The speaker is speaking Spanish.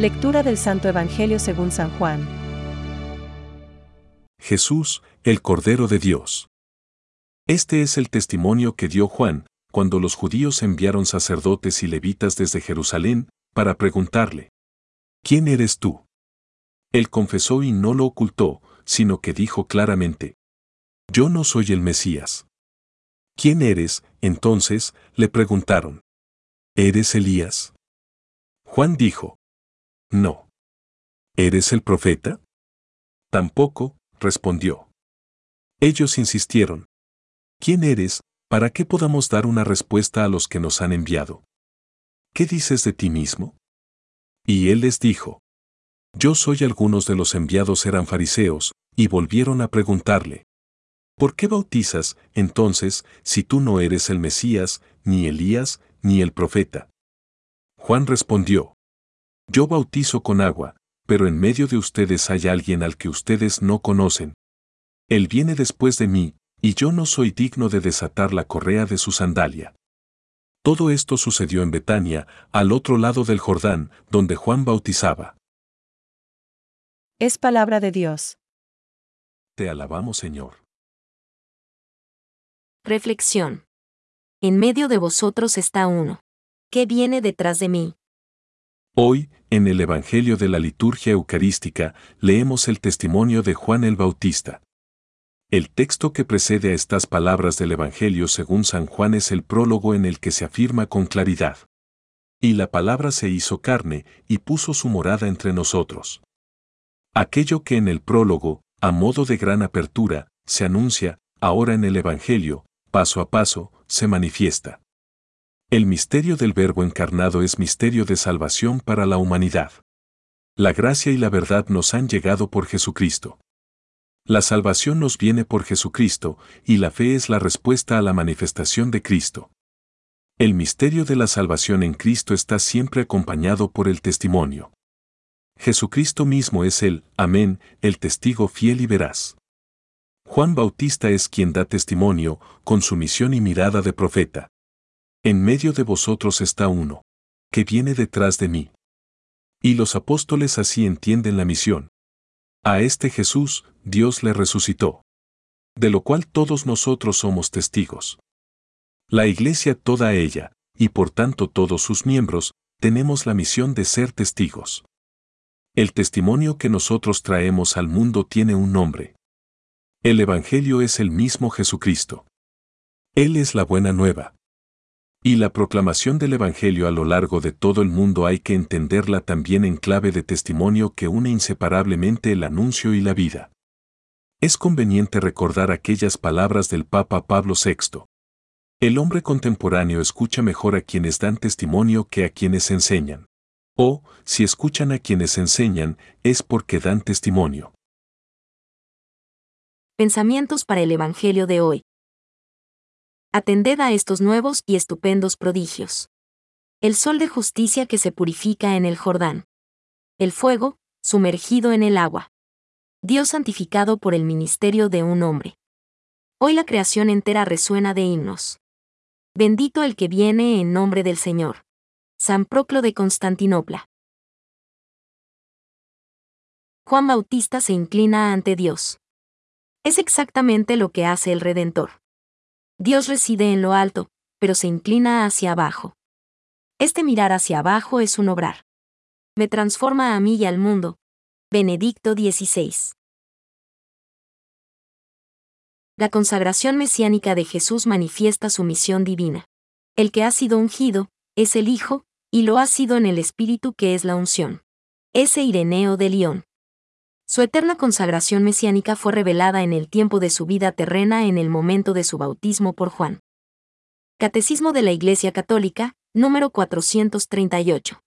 Lectura del Santo Evangelio según San Juan. Jesús, el Cordero de Dios. Este es el testimonio que dio Juan, cuando los judíos enviaron sacerdotes y levitas desde Jerusalén, para preguntarle, ¿quién eres tú? Él confesó y no lo ocultó, sino que dijo claramente, Yo no soy el Mesías. ¿Quién eres? Entonces, le preguntaron, ¿Eres Elías? Juan dijo, No. ¿Eres el profeta? Tampoco, respondió. Ellos insistieron, ¿Quién eres, para que podamos dar una respuesta a los que nos han enviado? ¿Qué dices de ti mismo? Y él les dijo, Yo soy algunos de los enviados eran fariseos, y volvieron a preguntarle, ¿Por qué bautizas, entonces, si tú no eres el Mesías, ni Elías, ni el profeta? Juan respondió, Yo bautizo con agua, pero en medio de ustedes hay alguien al que ustedes no conocen. Él viene después de mí, y yo no soy digno de desatar la correa de su sandalia. Todo esto sucedió en Betania, al otro lado del Jordán, donde Juan bautizaba. Es palabra de Dios. Te alabamos, Señor. Reflexión. En medio de vosotros está uno. ¿Qué viene detrás de mí? Hoy, en el Evangelio de la Liturgia Eucarística, leemos el testimonio de Juan el Bautista. El texto que precede a estas palabras del Evangelio según San Juan es el prólogo en el que se afirma con claridad. Y la palabra se hizo carne y puso su morada entre nosotros. Aquello que en el prólogo, a modo de gran apertura, se anuncia, ahora en el Evangelio, paso a paso, se manifiesta. El misterio del Verbo encarnado es misterio de salvación para la humanidad. La gracia y la verdad nos han llegado por Jesucristo. La salvación nos viene por Jesucristo, y la fe es la respuesta a la manifestación de Cristo. El misterio de la salvación en Cristo está siempre acompañado por el testimonio. Jesucristo mismo es el, amén, el testigo fiel y veraz. Juan Bautista es quien da testimonio, con su misión y mirada de profeta. En medio de vosotros está uno, que viene detrás de mí. Y los apóstoles así entienden la misión. A este Jesús, Dios le resucitó. De lo cual todos nosotros somos testigos. La Iglesia toda ella, y por tanto todos sus miembros, tenemos la misión de ser testigos. El testimonio que nosotros traemos al mundo tiene un nombre. El Evangelio es el mismo Jesucristo. Él es la buena nueva. Y la proclamación del Evangelio a lo largo de todo el mundo hay que entenderla también en clave de testimonio que une inseparablemente el anuncio y la vida. Es conveniente recordar aquellas palabras del Papa Pablo VI. El hombre contemporáneo escucha mejor a quienes dan testimonio que a quienes enseñan. O, si escuchan a quienes enseñan, es porque dan testimonio. Pensamientos para el Evangelio de hoy. Atended a estos nuevos y estupendos prodigios. El sol de justicia que se purifica en el Jordán. El fuego, sumergido en el agua. Dios santificado por el ministerio de un hombre. Hoy la creación entera resuena de himnos. Bendito el que viene en nombre del Señor. San Proclo de Constantinopla. Juan Bautista se inclina ante Dios. Es exactamente lo que hace el Redentor. Dios reside en lo alto, pero se inclina hacia abajo. Este mirar hacia abajo es un obrar. Me transforma a mí y al mundo. Benedicto XVI. La consagración mesiánica de Jesús manifiesta su misión divina. El que ha sido ungido, es el Hijo, y lo ha sido en el Espíritu que es la unción. Ese Ireneo de León. Su eterna consagración mesiánica fue revelada en el tiempo de su vida terrena en el momento de su bautismo por Juan. Catecismo de la Iglesia Católica, número 438.